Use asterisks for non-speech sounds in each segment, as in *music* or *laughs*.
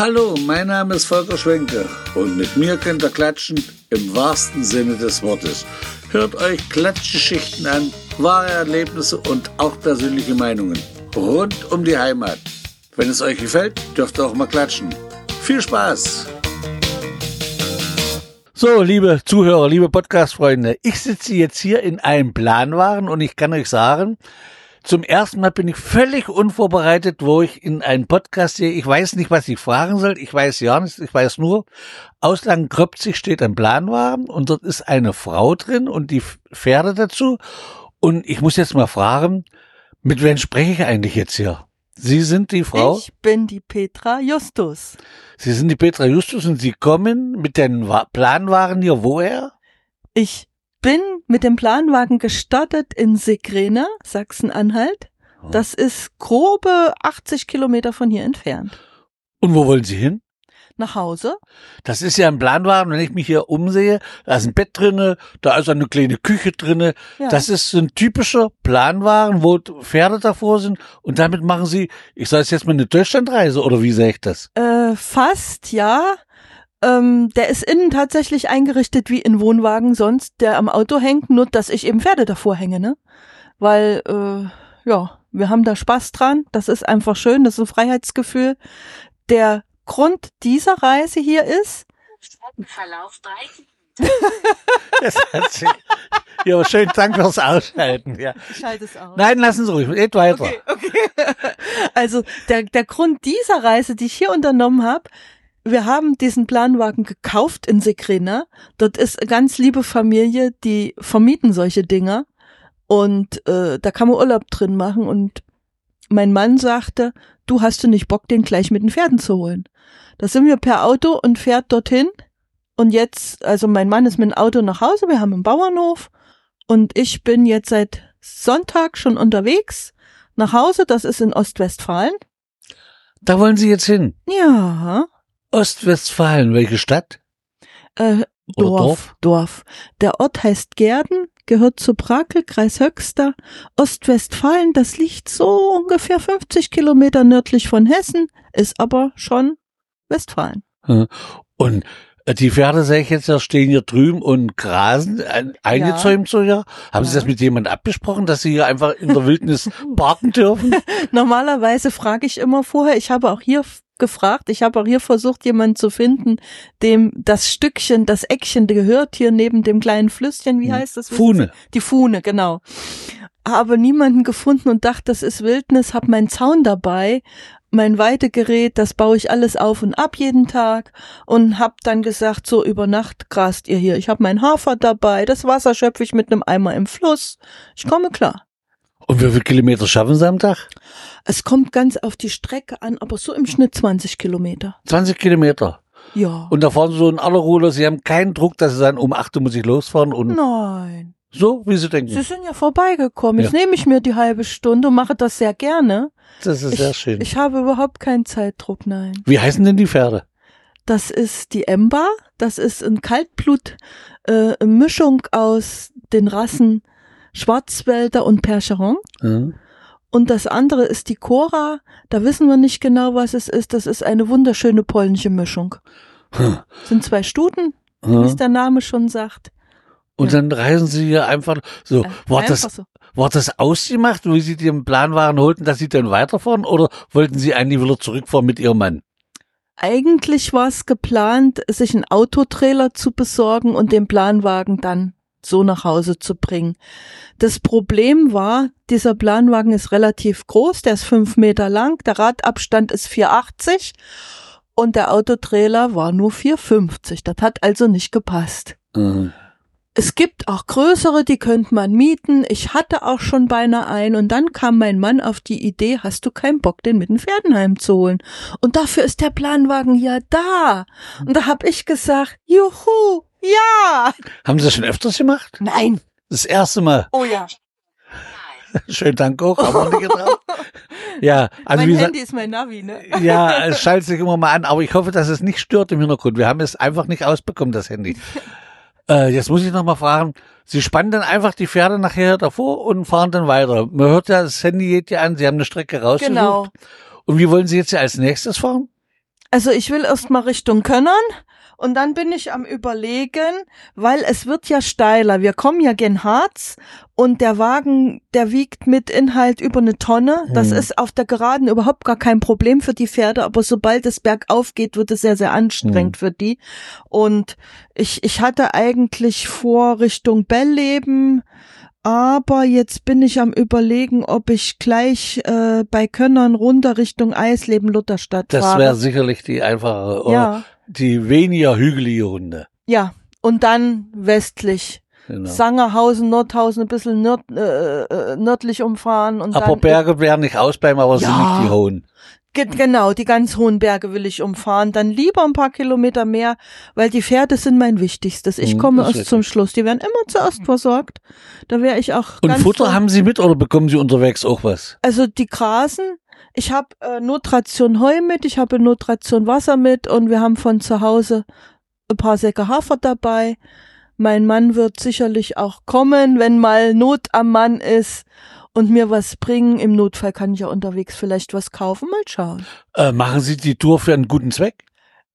Hallo, mein Name ist Volker Schwenke und mit mir könnt ihr klatschen im wahrsten Sinne des Wortes. Hört euch Klatschgeschichten an, wahre Erlebnisse und auch persönliche Meinungen rund um die Heimat. Wenn es euch gefällt, dürft ihr auch mal klatschen. Viel Spaß! So, liebe Zuhörer, liebe Podcast-Freunde, ich sitze jetzt hier in einem Planwagen und ich kann euch sagen, zum ersten Mal bin ich völlig unvorbereitet, wo ich in einen Podcast sehe. Ich weiß nicht, was ich fragen soll. Ich weiß ja nichts. Ich weiß nur, Auslang Kröpzig steht ein Planwagen und dort ist eine Frau drin und die Pferde dazu. Und ich muss jetzt mal fragen, mit wem spreche ich eigentlich jetzt hier? Sie sind die Frau? Ich bin die Petra Justus. Sie sind die Petra Justus und Sie kommen mit den Planwagen hier woher? Ich bin mit dem Planwagen gestartet in Sigrena, Sachsen-Anhalt. Oh. Das ist grobe 80 Kilometer von hier entfernt. Und wo wollen Sie hin? Nach Hause. Das ist ja ein Planwagen, wenn ich mich hier umsehe, da ist ein Bett drinne, da ist eine kleine Küche drinne. Ja. Das ist ein typischer Planwagen, wo Pferde davor sind und damit machen Sie, ich sage jetzt mal eine Deutschlandreise oder wie sehe ich das? Äh, fast, ja. Ähm, der ist innen tatsächlich eingerichtet wie in Wohnwagen sonst, der am Auto hängt, nur dass ich eben Pferde davor hänge, ne? Weil, äh, ja, wir haben da Spaß dran. Das ist einfach schön, das ist ein Freiheitsgefühl. Der Grund dieser Reise hier ist. Streckenverlauf 30 *laughs* das hat sich, ja, schönen Dank fürs Ausschalten. Ja. Ich schalte es aus. Nein, lassen Sie ruhig, geht weiter. Okay, okay. *laughs* Also der, der Grund dieser Reise, die ich hier unternommen habe, wir haben diesen Planwagen gekauft in Sekrena. Dort ist eine ganz liebe Familie, die vermieten solche Dinger. Und äh, da kann man Urlaub drin machen. Und mein Mann sagte, du hast du nicht Bock, den gleich mit den Pferden zu holen. Da sind wir per Auto und fährt dorthin. Und jetzt, also mein Mann ist mit dem Auto nach Hause, wir haben einen Bauernhof. Und ich bin jetzt seit Sonntag schon unterwegs nach Hause. Das ist in Ostwestfalen. Da wollen Sie jetzt hin? Ja. Ostwestfalen, welche Stadt? Äh, Dorf, Dorf, Dorf. Der Ort heißt Gerden, gehört zu Brakel, Kreis Höxter. Ostwestfalen, das liegt so ungefähr 50 Kilometer nördlich von Hessen, ist aber schon Westfalen. Und äh, die Pferde, sehe ich jetzt, ja, stehen hier drüben und grasen, eingezäumt ja. so ja. Haben ja. Sie das mit jemand abgesprochen, dass Sie hier einfach in der Wildnis *laughs* parken dürfen? Normalerweise frage ich immer vorher. Ich habe auch hier gefragt. Ich habe auch hier versucht, jemanden zu finden, dem das Stückchen, das Eckchen gehört hier neben dem kleinen Flüsschen. Wie hm. heißt das? Fuhne. Die Fuhne, genau. Habe niemanden gefunden und dachte, das ist Wildnis, hab meinen Zaun dabei, mein Weidegerät, das baue ich alles auf und ab jeden Tag und hab dann gesagt, so über Nacht grast ihr hier. Ich habe mein Hafer dabei, das Wasser schöpfe ich mit einem Eimer im Fluss. Ich komme klar. Und wie viele Kilometer schaffen Sie am Tag? Es kommt ganz auf die Strecke an, aber so im Schnitt 20 Kilometer. 20 Kilometer? Ja. Und da fahren Sie so in aller Ruhe, Sie haben keinen Druck, dass Sie sagen, um 8 Uhr muss ich losfahren und. Nein. So, wie Sie denken. Sie sind ja vorbeigekommen. Ja. Jetzt nehme ich mir die halbe Stunde und mache das sehr gerne. Das ist ich, sehr schön. Ich habe überhaupt keinen Zeitdruck, nein. Wie heißen denn die Pferde? Das ist die Ember. Das ist ein Kaltblut, äh, Mischung aus den Rassen Schwarzwälder und Percheron. Mhm. Und das andere ist die Cora. Da wissen wir nicht genau, was es ist. Das ist eine wunderschöne polnische Mischung. Hm. Sind zwei Stuten, hm. wie es der Name schon sagt. Und ja. dann reisen sie hier einfach so. Äh, war das, so. war das ausgemacht, wie sie den Plan waren, holten, dass sie dann weiterfahren? Oder wollten sie eigentlich wieder zurückfahren mit ihrem Mann? Eigentlich war es geplant, sich einen Autotrailer zu besorgen und den Planwagen dann so nach Hause zu bringen. Das Problem war, dieser Planwagen ist relativ groß, der ist fünf Meter lang, der Radabstand ist 480 und der Autotrailer war nur 450. Das hat also nicht gepasst. Mhm. Es gibt auch größere, die könnte man mieten. Ich hatte auch schon beinahe einen und dann kam mein Mann auf die Idee, hast du keinen Bock, den mit den Pferdenheim zu holen? Und dafür ist der Planwagen ja da. Und da hab ich gesagt, juhu, ja. Haben Sie das schon öfters gemacht? Nein. Das erste Mal. Oh ja. *laughs* Schönen Dank auch, aber nicht getraut. *laughs* Ja, also mein Handy ist mein Navi, ne? *laughs* Ja, es schaltet sich immer mal an, aber ich hoffe, dass es nicht stört im Hintergrund. Wir haben es einfach nicht ausbekommen, das Handy. äh, jetzt muss ich noch mal fragen, Sie spannen dann einfach die Pferde nachher davor und fahren dann weiter. Man hört ja, das Handy geht ja an, Sie haben eine Strecke rausgesucht. Genau. Und wie wollen Sie jetzt als nächstes fahren? Also ich will erst mal Richtung Könnern und dann bin ich am überlegen, weil es wird ja steiler. Wir kommen ja gen Harz und der Wagen, der wiegt mit Inhalt über eine Tonne. Das Hm. ist auf der Geraden überhaupt gar kein Problem für die Pferde, aber sobald es bergauf geht, wird es sehr, sehr anstrengend für die. Und ich, ich hatte eigentlich vor Richtung Bellleben, aber jetzt bin ich am überlegen, ob ich gleich äh, bei Könnern runter Richtung Eisleben Lutherstadt Das fahre. wäre sicherlich die einfachere, oder ja, die weniger hügelige Runde. ja. Und dann westlich. Genau. Sangerhausen, Nordhausen, ein bisschen nörd, äh, äh, nördlich umfahren und Aber dann Berge werden nicht ausbleiben, aber sind Ja. nicht die hohen. Ge- genau, die ganz hohen Berge will ich umfahren. Dann lieber ein paar Kilometer mehr, weil die Pferde sind mein Wichtigstes. Ich Hm, komme erst zum. Schluss. Die werden immer zuerst versorgt. Da wäre ich auch Und Futter haben Sie mit oder bekommen Sie unterwegs auch was? Also die grasen. Ich habe äh, Notration Heu mit, ich habe Notration Wasser mit und wir haben von zu Hause ein paar Säcke Hafer dabei. Mein Mann wird sicherlich auch kommen, wenn mal Not am Mann ist und mir was bringen. Im Notfall kann ich ja unterwegs vielleicht was kaufen. Mal schauen. Äh, machen Sie die Tour für einen guten Zweck?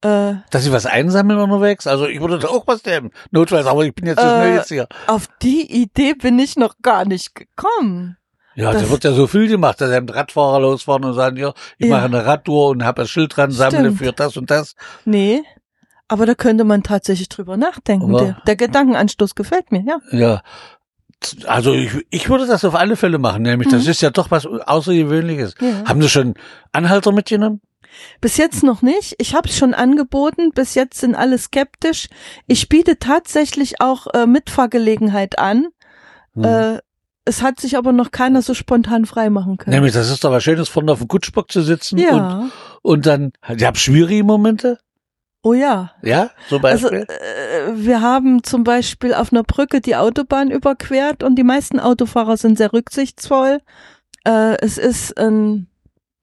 Äh, Dass Sie was einsammeln unterwegs? Also ich würde da auch was nehmen. Notfalls, aber ich bin jetzt so Äh, schnell jetzt hier. auf die Idee bin ich noch gar nicht gekommen. Ja, da das- wird ja so viel gemacht, dass eben Radfahrer losfahren und sagen, ja, ich Ja. mache eine Radtour und habe ein Schild dran, sammle Stimmt. für das und das. Nee. Aber da könnte man tatsächlich drüber nachdenken. Der, der Gedankenanstoß gefällt mir, ja. Ja. Also ich, ich würde das auf alle Fälle machen, nämlich das Mhm. ist ja doch was Außergewöhnliches. ja. Haben Sie schon Anhalter mitgenommen? Bis jetzt noch nicht. Ich habe es schon angeboten. Bis jetzt sind alle skeptisch. Ich biete tatsächlich auch äh, Mitfahrgelegenheit an. Hm. Äh, es hat sich aber noch keiner so spontan freimachen können. Nämlich, das ist doch was Schönes, vorne auf dem Kutschbock zu sitzen und, ja. und dann, ich habe schwierige Momente, Oh ja. ja, zum Also Beispiel. äh, wir haben zum Beispiel auf einer Brücke die Autobahn überquert und die meisten Autofahrer sind sehr rücksichtsvoll. Äh, es ist ein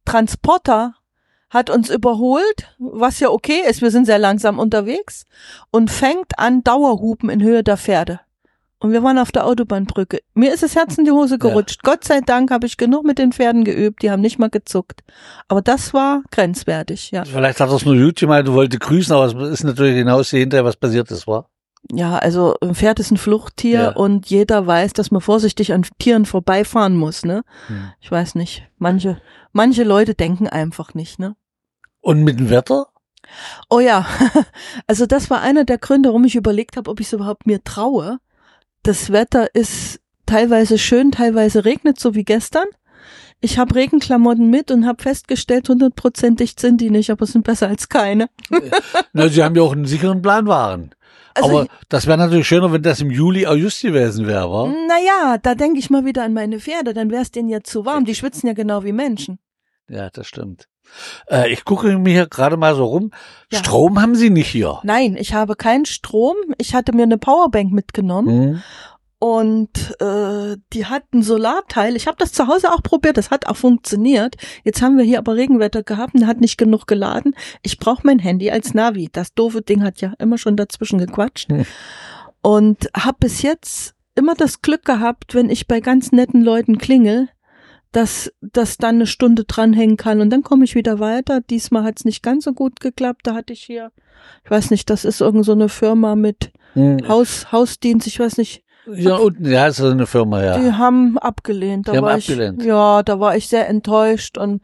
Transporter, hat uns überholt, was ja okay ist, wir sind sehr langsam unterwegs und fängt an Dauerhupen in Höhe der Pferde. Und wir waren auf der Autobahnbrücke. Mir ist das Herz in die Hose gerutscht. Gott sei Dank habe ich genug mit den Pferden geübt, die haben nicht mal gezuckt. Aber das war grenzwertig, ja. Vielleicht hat es nur gut gemeint, du wollte grüßen, aber es ist natürlich hinaus hinterher, was passiert ist, war. Ja, also ein Pferd ist ein Fluchttier Ja. und jeder weiß, dass man vorsichtig an Tieren vorbeifahren muss, ne? Hm. Ich weiß nicht. Manche, manche Leute denken einfach nicht, ne? Und mit dem Wetter? Oh ja, *laughs* also das war einer der Gründe, warum ich überlegt habe, ob ich es überhaupt mir traue. Das Wetter ist teilweise schön, teilweise regnet, so wie gestern. Ich habe Regenklamotten mit und habe festgestellt, hundertprozentig sind die nicht, aber sind besser als keine. *laughs* Na, Sie haben ja auch einen sicheren Planwagen. Also aber das wäre natürlich schöner, wenn das im Juli, August gewesen wäre, wa? Naja, da denke ich mal wieder an meine Pferde, dann wäre es denen ja zu warm. Die schwitzen ja genau wie Menschen. Ja, das stimmt. Äh, ich gucke mir hier gerade mal so rum. Ja. Strom haben Sie nicht hier. Nein, ich habe keinen Strom. Ich hatte mir eine Powerbank mitgenommen Hm. und äh, die hat ein Solarteil. Ich habe das zu Hause auch probiert, das hat auch funktioniert. Jetzt haben wir hier aber Regenwetter gehabt und hat nicht genug geladen. Ich brauche mein Handy als Navi. Das doofe Ding hat ja immer schon dazwischen gequatscht. Hm. Und habe bis jetzt immer das Glück gehabt, wenn ich bei ganz netten Leuten klingel, dass das dann eine Stunde dranhängen kann und dann komme ich wieder weiter. Diesmal hat es nicht ganz so gut geklappt. Da hatte ich hier, ich weiß nicht, das ist irgend so eine Firma mit Hm. Haus, Hausdienst, ich weiß nicht, Ja, unten, ja, ist so eine Firma, ja. die haben abgelehnt. Da Die haben abgelehnt. Ich, ja, da war ich sehr enttäuscht und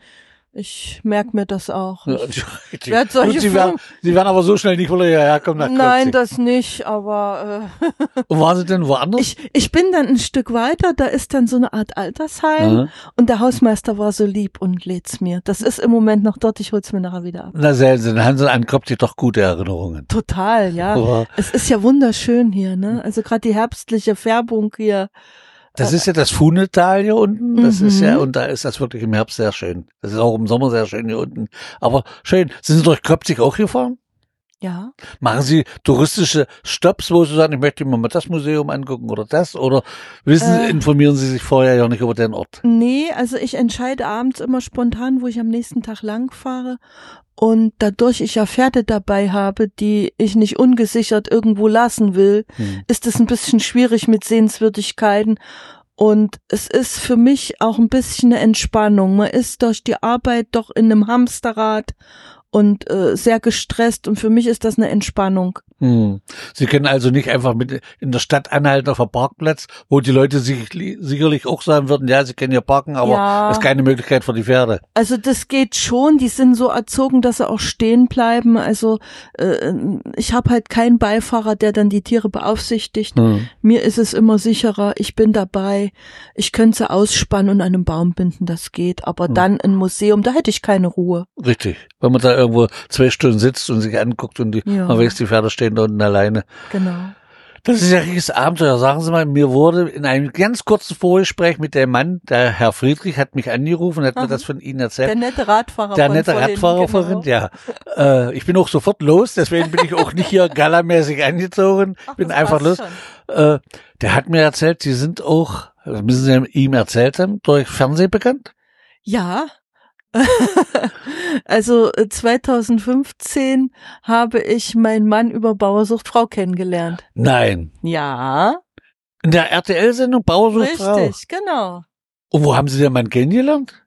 ich merke mir das auch. Ja, Ich, die- werd solche Gut, Sie werden, Sie werden aber so schnell nicht wieder hierher kommen nach nein, das nicht, aber äh, Und waren Sie denn woanders? ich, ich bin dann ein Stück weiter, da ist dann so eine Art Altersheim Aha. und der Hausmeister war so lieb und lädt's mir. Das ist im Moment noch dort, ich hol's mir nachher wieder ab. Na, sehen Sie, dann haben Sie an Krotzig doch gute Erinnerungen. Total, ja. Aber Es ist ja wunderschön hier, ne? Also gerade die herbstliche Färbung hier. Das ist ja das Funetal hier unten. Das ist ja, Mhm. und da ist das wirklich im Herbst sehr schön. Das ist auch im Sommer sehr schön hier unten. Aber schön. Sind Sie durch Krotzig auch gefahren? Ja. Machen Sie touristische Stops, wo Sie sagen, ich möchte mir mal das Museum angucken oder das? Oder wissen Äh. informieren Sie sich vorher ja nicht über den Ort? Nee, also ich entscheide abends immer spontan, wo ich am nächsten Tag lang fahre. Und dadurch ich ja Pferde dabei habe, die ich nicht ungesichert irgendwo lassen will, Hm. ist es ein bisschen schwierig mit Sehenswürdigkeiten. Und es ist für mich auch ein bisschen eine Entspannung. Man ist durch die Arbeit doch in einem Hamsterrad und äh, sehr gestresst und für mich ist das eine Entspannung. Hm. Sie können also nicht einfach mit in der Stadt anhalten auf einem Parkplatz, wo die Leute sich sicherlich auch sagen würden, ja, sie können hier parken, aber Ja. ist keine Möglichkeit für die Pferde. Also das geht schon, die sind so erzogen, dass sie auch stehen bleiben. Also äh, ich habe halt keinen Beifahrer, der dann die Tiere beaufsichtigt. Hm. Mir ist es immer sicherer, ich bin dabei, ich könnte sie ausspannen und an einem Baum binden, das geht. Aber Hm. dann ein Museum, da hätte ich keine Ruhe. Richtig. Wenn man da irgendwo zwei Stunden sitzt und sich anguckt und die, Ja. man weiß, die Pferde stehen da unten alleine. Genau. Das ist ja richtiges Abenteuer. Sagen Sie mal, mir wurde in einem ganz kurzen Vorgespräch mit dem Mann, der Herr Friedrich hat mich angerufen und hat mir Aha. das von Ihnen Der erzählt. nette Radfahrer Der nette Radfahrer genau. ja. Äh, ich bin auch sofort los, deswegen bin ich auch nicht hier galamäßig angezogen. Ach, bin einfach los. Äh, der hat mir erzählt, Sie sind auch, das müssen Sie ihm erzählt haben, durch Fernsehen bekannt? Ja. *laughs* also äh, 2015 habe ich meinen Mann über Bauersucht Frau kennengelernt. Nein. Ja, In der RTL-Sendung Bauersucht Frau. richtig, genau. Und wo haben Sie den Mann kennengelernt?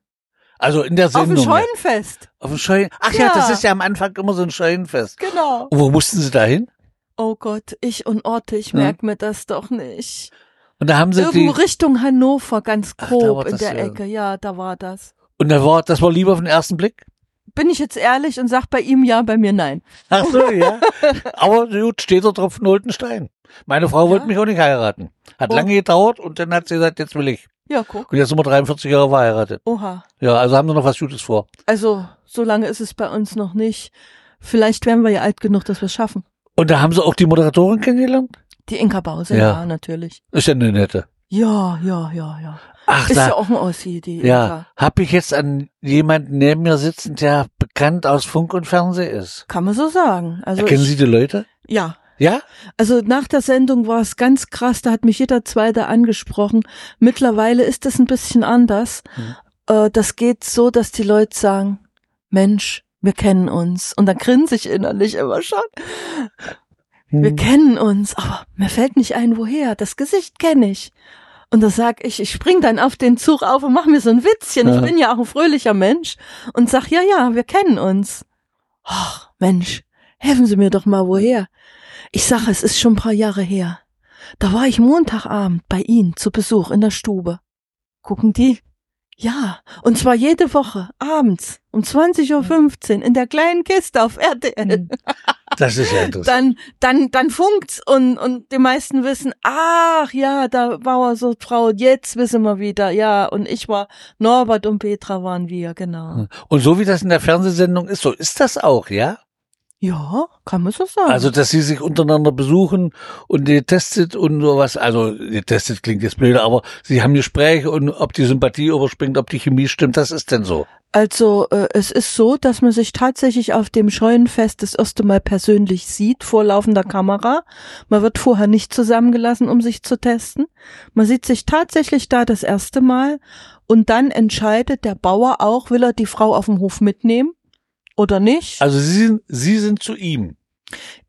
Also in der Auf dem Sendung. Scheunenfest. Auf dem Scheun. Ach ja. Ja. das ist ja am Anfang immer so ein Scheunenfest. Genau. Und wo mussten Sie da hin? Oh Gott, ich und Orte, ich Ja. merk mir das doch nicht. Und da haben Sie Irgendwo die, Richtung Hannover, ganz Ach, grob war in der ja. Ecke. Ja, da war das. Und da war, das war lieber auf den ersten Blick? Bin ich jetzt ehrlich und sag bei ihm ja, bei mir nein. Ach so, ja. *laughs* Aber gut, steht da drauf, Nolten Stein. Meine Frau wollte Ja. mich auch nicht heiraten. Hat Oh. lange gedauert und dann hat sie gesagt, jetzt will ich. Ja, guck. Und jetzt sind wir 43 Jahre verheiratet. Oha. Ja, also haben wir noch was Gutes vor. Also, so lange ist es bei uns noch nicht. Vielleicht werden wir ja alt genug, dass wir es schaffen. Und da haben Sie auch die Moderatorin kennengelernt? Die Inka Bause, Ja. ja. natürlich. Ist ja eine nette. Ja, ja, ja, ja. Ach, Ist da, ja auch ein Ossi, die ja, Inka. hab ich jetzt an jemanden neben mir sitzen, der bekannt aus Funk und Fernsehen ist. Kann man so sagen. Also Kennen Sie die Leute? ja. Ja? Also nach der Sendung war es ganz krass, da hat mich jeder Zweite angesprochen. Mittlerweile ist es ein bisschen anders. Mhm. Äh, das geht so, dass die Leute sagen, Mensch, wir kennen uns. Und dann grinse ich innerlich immer schon. Wir Hm. kennen uns, aber mir fällt nicht ein, woher. Das Gesicht kenne ich. Und da sag ich, ich spring dann auf den Zug auf und mach mir so ein Witzchen. Ja. Ich bin ja auch ein fröhlicher Mensch und sag, ja, ja, wir kennen uns. Ach, Mensch, helfen Sie mir doch mal, woher? Ich sag, es ist schon ein paar Jahre her. Da war ich Montagabend bei Ihnen zu Besuch in der Stube. Gucken die? Ja, und zwar jede Woche, abends, um 20.15 Uhr in der kleinen Kiste auf RTL Das ist ja interessant. dann, dann, dann funkt's und, und die meisten wissen, ach ja, da war so Frau, jetzt wissen wir wieder, ja, und ich war, Norbert und Petra waren wir, genau. Und so wie das in der Fernsehsendung ist, so ist das auch, ja? Ja, kann man so sagen. Also, dass sie sich untereinander besuchen und getestet und sowas. Also, getestet klingt jetzt blöd, aber sie haben Gespräche und ob die Sympathie überspringt, ob die Chemie stimmt, das ist denn so. Also äh, es ist so, dass man sich tatsächlich auf dem Scheunenfest das erste Mal persönlich sieht, vor laufender Kamera. Man wird vorher nicht zusammengelassen, um sich zu testen. Man sieht sich tatsächlich da das erste Mal und dann entscheidet der Bauer auch, will er die Frau auf dem Hof mitnehmen oder nicht. Also, sie sind, sie sind zu ihm.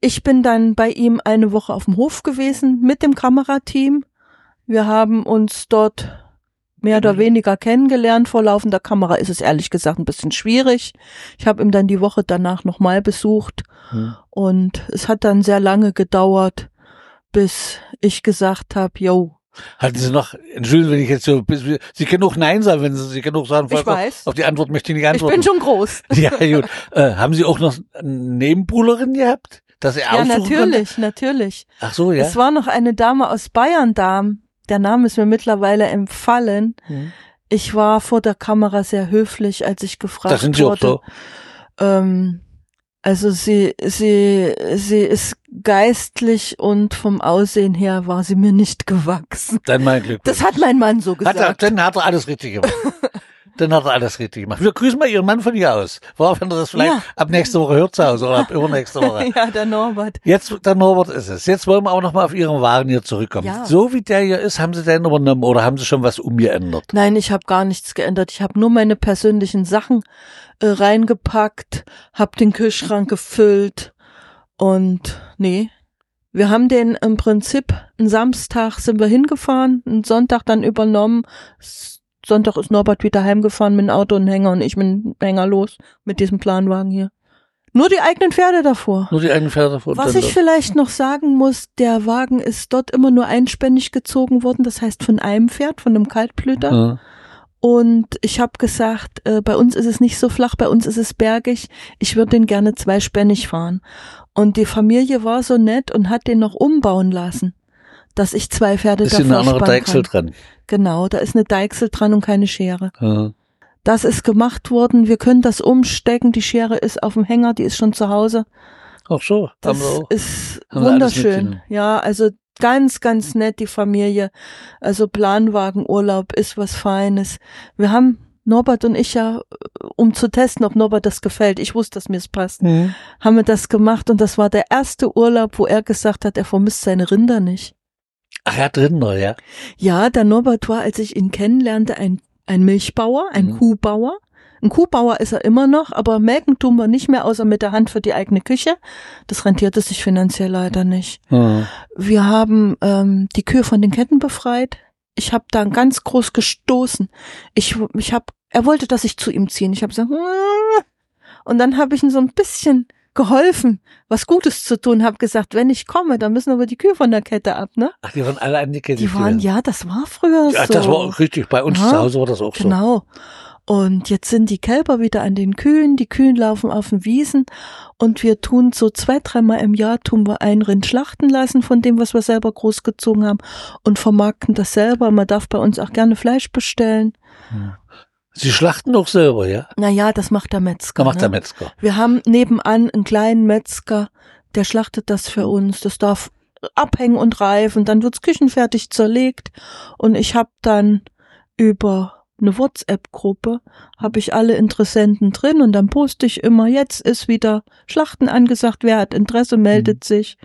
Ich bin dann bei ihm eine Woche auf dem Hof gewesen mit dem Kamerateam. Wir haben uns dort mehr oder weniger kennengelernt. Vor laufender Kamera ist es ehrlich gesagt ein bisschen schwierig. Ich habe ihn dann die Woche danach nochmal besucht Hm. und es hat dann sehr lange gedauert, bis ich gesagt habe, yo, Hatten Sie noch, entschuldigen Sie, wenn ich jetzt so, bis- Sie können auch Nein sagen, wenn Sie, Sie können auch sagen, Ich weiß. auf die Antwort möchte ich nicht ich antworten. bin schon groß. *laughs* ja, gut. Äh, haben Sie auch noch eine Nebenbuhlerin gehabt? Dass er Ja, natürlich, natürlich. Konnte? Ach so, ja. Es war noch eine Dame aus Bayern da. Der Name ist mir mittlerweile empfallen. Hm. Ich war vor der Kamera sehr höflich, als ich gefragt Das sind Sie auch wurde. so. Ähm, also sie, sie, sie ist geistlich und vom Aussehen her war sie mir nicht gewachsen. Dann mein Glück. Das hat mein Mann so Hat er, gesagt. dann hat er alles richtig gemacht. *laughs* dann hat er alles richtig gemacht. Wir grüßen mal Ihren Mann von hier aus. Worauf, wenn er das vielleicht Ja. ab nächste Woche hört zu Hause oder ab übernächste Woche. *laughs* ja, der Norbert. Jetzt, der Norbert ist es. Jetzt wollen wir auch noch mal auf Ihren Waren hier zurückkommen. Ja. So wie der hier ist, haben Sie den übernommen oder haben Sie schon was umgeändert? Nein, ich habe gar nichts geändert. Ich habe nur meine persönlichen Sachen äh, reingepackt, habe den Kühlschrank gefüllt und nee. Wir haben den im Prinzip einen Samstag sind wir hingefahren, einen Sonntag dann übernommen. Sonntag ist Norbert wieder heimgefahren mit dem Auto und Hänger und ich mit dem Hänger los mit diesem Planwagen hier. Nur die eigenen Pferde davor. Nur die eigenen Pferde davor. Was ich vielleicht noch sagen muss, der Wagen ist dort immer nur einspännig gezogen worden, das heißt von einem Pferd, von einem Kaltblüter. Ja. Und ich habe gesagt, äh, bei uns ist es nicht so flach, bei uns ist es bergig. Ich würde den gerne zweispännig fahren. Und die Familie war so nett und hat den noch umbauen lassen, dass ich zwei Pferde Ist davor eine andere Deichsel kann. dran. Genau, da ist eine Deichsel dran und keine Schere. Ja. Das ist gemacht worden. Wir können das umstecken. Die Schere ist auf dem Hänger, die ist schon zu Hause. Ach so, Das haben wir auch. ist Haben wir wunderschön. mitgenommen. Ja, also ganz, ganz nett, die Familie. Also Planwagenurlaub ist was Feines. Wir haben Norbert und ich ja, um zu testen, ob Norbert das gefällt, ich wusste, dass mir es passt, Mhm. haben wir das gemacht und das war der erste Urlaub, wo er gesagt hat, er vermisst seine Rinder nicht. Ach, er hat Rinder, ja. Ja, der Norbert war, als ich ihn kennenlernte, ein, ein Milchbauer, ein Mhm. Kuhbauer. Ein Kuhbauer ist er immer noch, aber melken tun wir nicht mehr, außer mit der Hand für die eigene Küche. Das rentierte sich finanziell leider nicht. Ja. Wir haben ähm, die Kühe von den Ketten befreit. Ich habe da ganz groß gestoßen. Ich, ich habe, er wollte, dass ich zu ihm ziehen. Ich habe gesagt, *laughs* und dann habe ich ihm so ein bisschen geholfen, was Gutes zu tun. Habe gesagt, wenn ich komme, dann müssen aber die Kühe von der Kette ab, ne? Ach, die waren alle angekettet. Die waren, gewesen. ja, das war früher Ja, so. das war auch richtig. Bei uns Ja, zu Hause war das auch so. Genau. Und jetzt sind die Kälber wieder an den Kühen, die Kühen laufen auf den Wiesen und wir tun so zwei, dreimal im Jahr tun wir ein Rind schlachten lassen von dem, was wir selber großgezogen haben und vermarkten das selber. Man darf bei uns auch gerne Fleisch bestellen. Sie schlachten doch selber, ja? Naja, das macht der Metzger. Da macht ne? der Metzger. Wir haben nebenan einen kleinen Metzger, der schlachtet das für uns. Das darf abhängen und reifen, dann wird's küchenfertig zerlegt und ich habe dann über eine WhatsApp-Gruppe habe ich alle Interessenten drin und dann poste ich immer, jetzt ist wieder Schlachten angesagt, wer hat Interesse, meldet sich.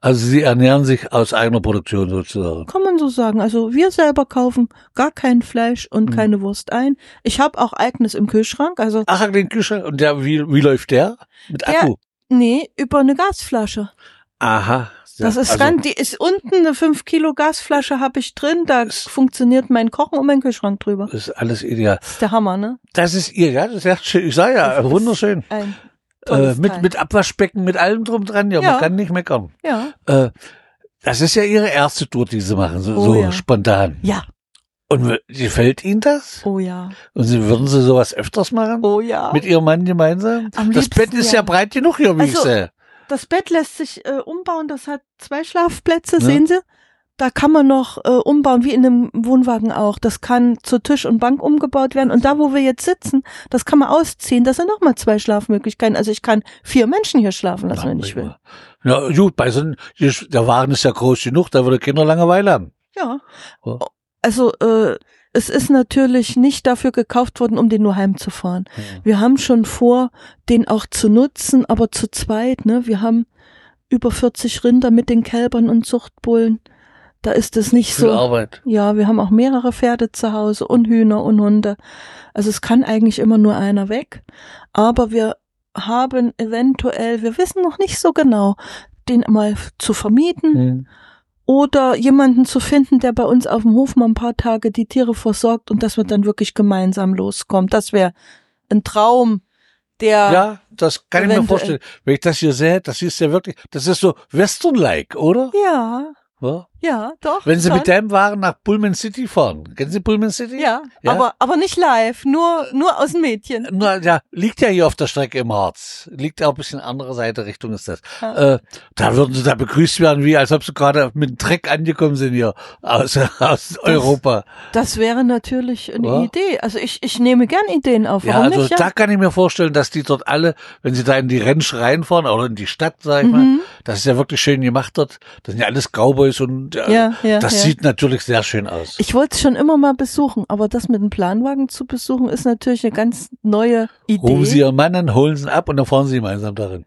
Also sie ernähren sich aus eigener Produktion sozusagen. Kann man so sagen. Also wir selber kaufen gar kein Fleisch und Mhm. keine Wurst ein. Ich habe auch eigenes im Kühlschrank, also Ach, den Kühlschrank. Und der, wie, wie läuft der? Mit Der- Akku. nee, über eine Gasflasche. Aha. Das ist also, ganz, die ist unten eine 5 Kilo Gasflasche habe ich drin, da Ist- funktioniert mein Kochen und mein Kühlschrank drüber. Das ist alles ideal. Das ist der Hammer, ne? Das ist ihr, ja, das ist ja schön. Ich sag ja, wunderschön. Ein Äh, mit, Teil. mit Abwaschbecken, mit allem drum dran, ja, Ja. man kann nicht meckern. ja. Äh, das ist ja ihre erste Tour, die sie machen, so, Oh, so ja. spontan. Ja, Und gefällt Ihnen das? oh ja. Und sie, würden Sie sowas öfters machen? Oh ja. Mit Ihrem Mann gemeinsam? Am das Bett ist ja, ja. breit genug hier, wie ich Also, sehe. Das Bett lässt sich äh, umbauen, das hat zwei Schlafplätze, Ja. sehen Sie? Da kann man noch äh, umbauen, wie in einem Wohnwagen auch. Das kann zu Tisch und Bank umgebaut werden. Und da, wo wir jetzt sitzen, das kann man ausziehen. Das sind nochmal zwei Schlafmöglichkeiten. Also ich kann vier Menschen hier schlafen lassen, wenn ich will. Ja, gut, bei so, einem- der Wagen ist ja groß genug, da würde Kinder Langeweile haben. Ja. Ja. Also äh, es ist natürlich nicht dafür gekauft worden, um den nur heimzufahren. Ja. Wir haben schon vor, den auch zu nutzen, aber zu zweit. Ne? Wir haben über 40 Rinder mit den Kälbern und Zuchtbullen. Da ist es nicht Viel so. Arbeit. Ja, wir haben auch mehrere Pferde zu Hause und Hühner und Hunde. Also es kann eigentlich immer nur einer weg. Aber wir haben eventuell, wir wissen noch nicht so genau, den mal zu vermieten Hm. Oder jemanden zu finden, der bei uns auf dem Hof mal ein paar Tage die Tiere versorgt und dass wir dann wirklich gemeinsam loskommen. Das wäre ein Traum, der Ja, das kann ich mir vorstellen. Wenn ich das hier sehe, das ist ja wirklich, das ist so Western-like, oder? ja, Ja? ja, doch. Wenn Sie schon. mit deinem Wagen nach Pullman City fahren. Kennen Sie Pullman City? ja, Ja? aber aber nicht live, nur nur aus dem Mädchen. Na, ja, liegt ja hier auf der Strecke im Harz. Liegt ja auch ein bisschen andere Seite Richtung ist das. Ja. Äh, da würden sie da begrüßt werden, wie als ob sie gerade mit dem Treck angekommen sind hier aus, aus Europa. Das wäre natürlich eine Ja. Idee. Also ich ich nehme gern Ideen auf. Ja, Warum also nicht? da kann ich mir vorstellen, dass die dort alle, wenn sie da in die Rennsch reinfahren oder in die Stadt, sag ich mal, Mhm. Das ist ja wirklich schön gemacht dort. Das sind ja alles Cowboys und äh, Ja, ja, das ja. sieht natürlich sehr schön aus. Ich wollte es schon immer mal besuchen, aber das mit dem Planwagen zu besuchen ist natürlich eine ganz neue Idee. Rufen Sie Ihren Mann an, holen Sie ihn ab und dann fahren Sie gemeinsam darin.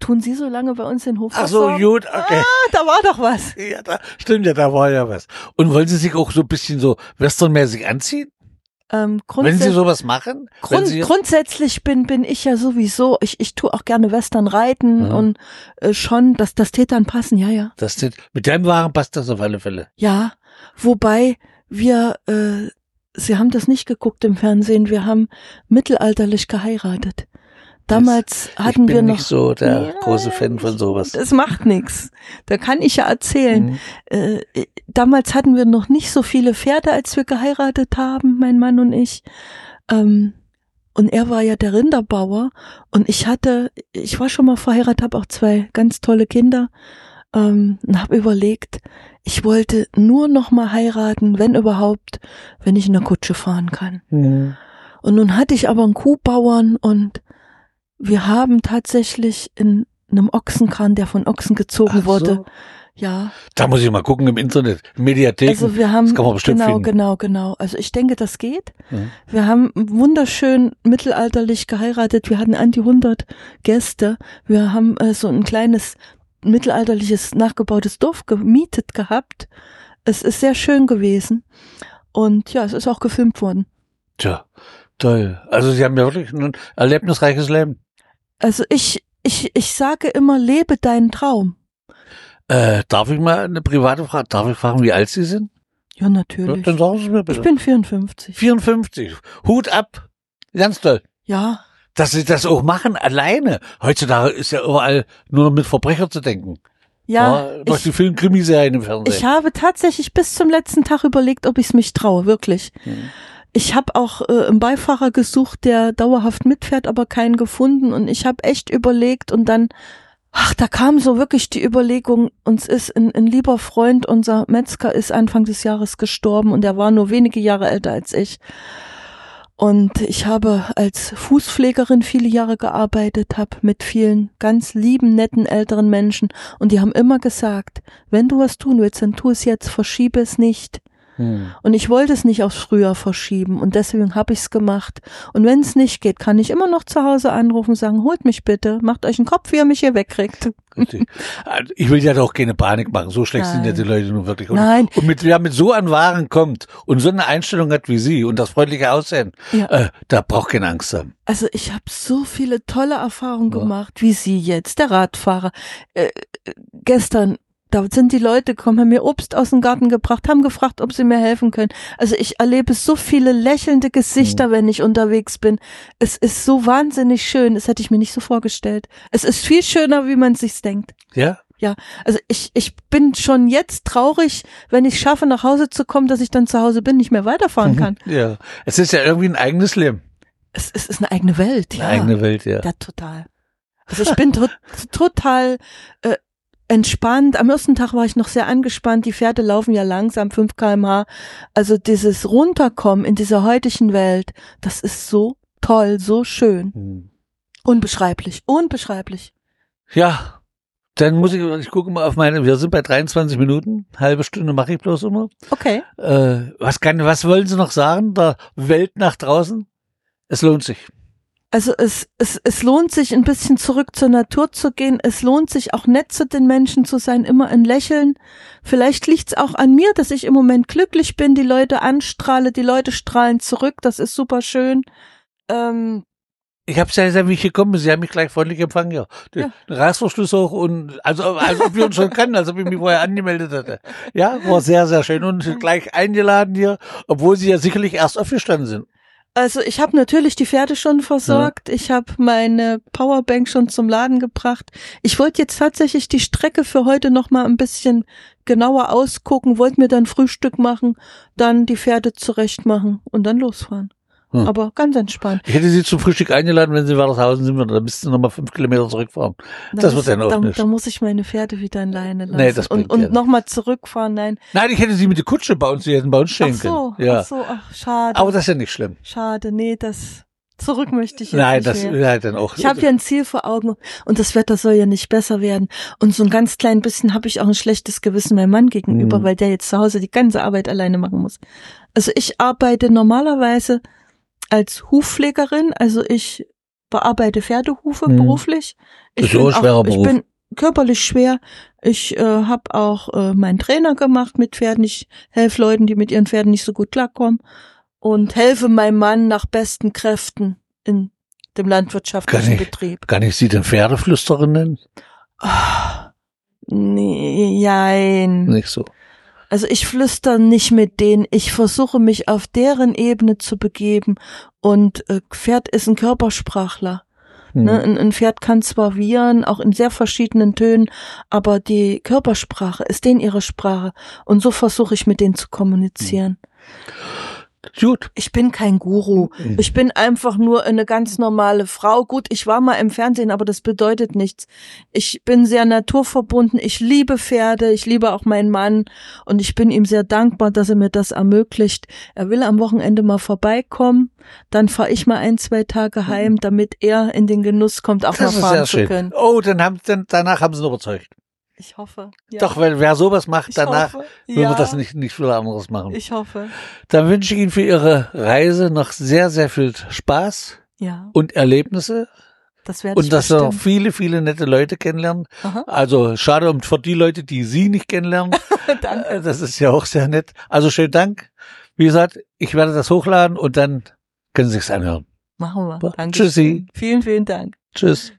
Tun Sie so lange bei uns den Hof Ach so, gut, okay. Ah, da war doch was. Ja, da, stimmt ja, da war ja was. Und wollen Sie sich auch so ein bisschen so westernmäßig anziehen? Ähm, Wenn Sie sowas machen? Grund, grundsätzlich bin bin ich ja sowieso, ich ich tue auch gerne Western reiten Ja. und äh, schon, dass das Tät dann passen, ja, ja. das sind, mit deinem Wagen passt das auf alle Fälle. Ja, wobei wir, äh, Sie haben das nicht geguckt im Fernsehen, wir haben mittelalterlich geheiratet. Damals ich hatten bin wir noch. nicht so der Ja, große Fan von sowas. Das macht nichts. Da kann ich ja erzählen. Mhm. Äh, damals hatten wir noch nicht so viele Pferde, als wir geheiratet haben, mein Mann und ich. Ähm, und er war ja der Rinderbauer. Und ich hatte, ich war schon mal verheiratet, habe auch zwei ganz tolle Kinder. Ähm, und habe überlegt, ich wollte nur noch mal heiraten, wenn überhaupt, wenn ich in der Kutsche fahren kann. Mhm. Und nun hatte ich aber einen Kuhbauern und wir haben tatsächlich in einem Ochsenkran, der von Ochsen gezogen Ach wurde. so. Ja, Da muss ich mal gucken im Internet, Mediatheken. also wir haben das kann man bestimmt genau, finden. genau, genau. Also ich denke, das geht. Ja. Wir haben wunderschön mittelalterlich geheiratet. Wir hatten an die 100 Gäste. Wir haben äh, so ein kleines mittelalterliches nachgebautes Dorf gemietet gehabt. Es ist sehr schön gewesen. Und ja, es ist auch gefilmt worden. Tja, toll. Also Sie haben ja wirklich ein erlebnisreiches Leben. Also ich, ich, ich sage immer, lebe deinen Traum. Äh, darf ich mal eine private Frage, darf ich fragen, wie alt Sie sind? Ja, Ja, natürlich. dann sagen Sie mir Ich bitte. bin 54. 54. Hut ab. Ganz toll. Ja, Dass Sie das auch machen, alleine. Heutzutage ist ja überall nur noch mit Verbrecher zu denken. ja. durch ich, die vielen Krimiserien im Fernsehen. ich habe tatsächlich bis zum letzten Tag überlegt, ob ich es mich traue, wirklich. Mhm. Ich habe auch äh, einen Beifahrer gesucht, der dauerhaft mitfährt, aber keinen gefunden. Und ich habe echt überlegt und dann, ach, da kam so wirklich die Überlegung, uns ist ein, ein lieber Freund, unser Metzger ist Anfang des Jahres gestorben und er war nur wenige Jahre älter als ich. Und ich habe als Fußpflegerin viele Jahre gearbeitet, habe mit vielen ganz lieben, netten älteren Menschen und die haben immer gesagt, wenn du was tun willst, dann tu es jetzt, verschiebe es nicht. Hm. Und ich wollte es nicht aufs Frühjahr verschieben und deswegen habe ich es gemacht. Und wenn es nicht geht, kann ich immer noch zu Hause anrufen und sagen, holt mich bitte, macht euch einen Kopf, wie ihr mich hier wegkriegt. Also, Ich will ja doch keine Panik machen. So schlecht sind ja Nein. die Leute nun wirklich. Und, Nein. Und mit, wer mit so an Waren kommt und so eine Einstellung hat wie Sie und das freundliche Aussehen, Ja. äh, da braucht keine Angst haben. Also ich habe so viele tolle Erfahrungen Ja. gemacht, wie Sie jetzt, der Radfahrer. Äh, äh, gestern, da sind die Leute gekommen, haben mir Obst aus dem Garten gebracht, haben gefragt, ob sie mir helfen können. Also ich erlebe so viele lächelnde Gesichter, wenn ich unterwegs bin. Es ist so wahnsinnig schön. Das hätte ich mir nicht so vorgestellt. Es ist viel schöner, wie man sich's denkt. Ja? Ja, also ich, ich bin schon jetzt traurig, wenn ich schaffe, nach Hause zu kommen, dass ich dann zu Hause bin, nicht mehr weiterfahren kann. Ja. Es ist ja irgendwie ein eigenes Leben. Es, es ist eine eigene Welt, Eine ja. eigene Welt, ja. Ja, total. Also ich bin to total äh, entspannt. Am ersten Tag war ich noch sehr angespannt. Die Pferde laufen ja langsam, 5 kmh. Also dieses Runterkommen in dieser heutigen Welt, das ist so toll, so schön. Hm. Unbeschreiblich, unbeschreiblich. Ja. Dann muss ich, ich gucke mal auf meine, wir sind bei 23 Minuten, halbe Stunde mache ich bloß immer. Okay. Äh, was kann, was wollen Sie noch sagen, der Welt nach draußen? Es lohnt sich. Also es, es, es lohnt sich ein bisschen zurück zur Natur zu gehen. Es lohnt sich auch nett zu den Menschen zu sein, immer ein Lächeln. Vielleicht liegt's auch an mir, dass ich im Moment glücklich bin, die Leute anstrahle, die Leute strahlen zurück. Das ist super schön. Ähm, Ich habe sehr, sehr wie ich gekommen. Sie haben mich gleich freundlich empfangen, ja. Den Ja. Reißverschluss hoch und also als ob wir uns schon kannten, als ob ich mich vorher angemeldet hätte. Ja, war sehr, sehr schön und gleich eingeladen hier, obwohl Sie ja sicherlich erst aufgestanden sind. Also ich habe natürlich die Pferde schon versorgt. Ich habe meine Powerbank schon zum Laden gebracht. Ich wollte jetzt tatsächlich die Strecke für heute noch mal ein bisschen genauer ausgucken, wollte mir dann Frühstück machen, dann die Pferde zurecht machen und dann losfahren. Hm. Aber ganz entspannt. Ich hätte Sie zum Frühstück eingeladen, wenn Sie Waltershausen sind, da müssten Sie nochmal fünf Kilometer zurückfahren. Da Das muss, wird dann auch da, nicht. da muss ich meine Pferde wieder in Leine lassen. Nee, das und und ja nochmal zurückfahren. Nein. Nein, ich hätte Sie mit der Kutsche bei uns, Sie hätten bei uns Ach stehen so, können. Ja. ach so, ach, schade. Aber das ist ja nicht schlimm. schade, nee, das zurück möchte ich jetzt Nein, das ja, dann auch. Ich habe ja ein Ziel vor Augen und das Wetter soll ja nicht besser werden. Und so ein ganz klein bisschen habe ich auch ein schlechtes Gewissen meinem Mann gegenüber, Mhm. weil der jetzt zu Hause die ganze Arbeit alleine machen muss. Also ich arbeite normalerweise als Hufpflegerin, also ich bearbeite Pferdehufe Mhm. beruflich. Ich ein bin, schwerer auch, ich Beruf. bin körperlich schwer. Ich äh, habe auch äh, meinen Trainer gemacht mit Pferden. Ich helfe Leuten, die mit ihren Pferden nicht so gut klarkommen und helfe meinem Mann nach besten Kräften in dem landwirtschaftlichen Kann ich- Betrieb. Kann ich Sie denn Pferdeflüsterin nennen? Ah, nee, jein. Nicht so. Also ich flüster nicht mit denen, ich versuche mich auf deren Ebene zu begeben und äh, Pferd ist ein Körpersprachler. Hm. Ne, ein, ein Pferd kann zwar wiehern, auch in sehr verschiedenen Tönen, aber die Körpersprache ist denen ihre Sprache. Und so versuche ich mit denen zu kommunizieren. Gut. Ich bin kein Guru. Mhm. Ich bin einfach nur eine ganz normale Frau. Gut, ich war mal im Fernsehen, aber das bedeutet nichts. Ich bin sehr naturverbunden. Ich liebe Pferde. Ich liebe auch meinen Mann. Und ich bin ihm sehr dankbar, dass er mir das ermöglicht. Er will am Wochenende mal vorbeikommen. Dann fahre ich mal ein, zwei Tage heim, damit er in den Genuss kommt, auch. Das mal fahren zu können. Oh, dann haben, dann, danach haben sie ihn überzeugt. Ich hoffe. Ja. Doch, weil wer sowas macht, Ich danach hoffe. will ja. man das nicht, nicht viel anderes machen. Ich hoffe. Dann wünsche ich Ihnen für Ihre Reise noch sehr, sehr viel Spaß Ja, und Erlebnisse das werde ich und dass Sie noch bestimmt. viele, viele nette Leute kennenlernen. Aha. Also schade um für die Leute, die Sie nicht kennenlernen. *laughs* Danke. Äh, Das ist ja auch sehr nett. Also schönen Dank. Wie gesagt, ich werde das hochladen und dann können Sie es anhören. Machen wir. Danke. Tschüssi. Vielen, vielen Dank. Tschüss.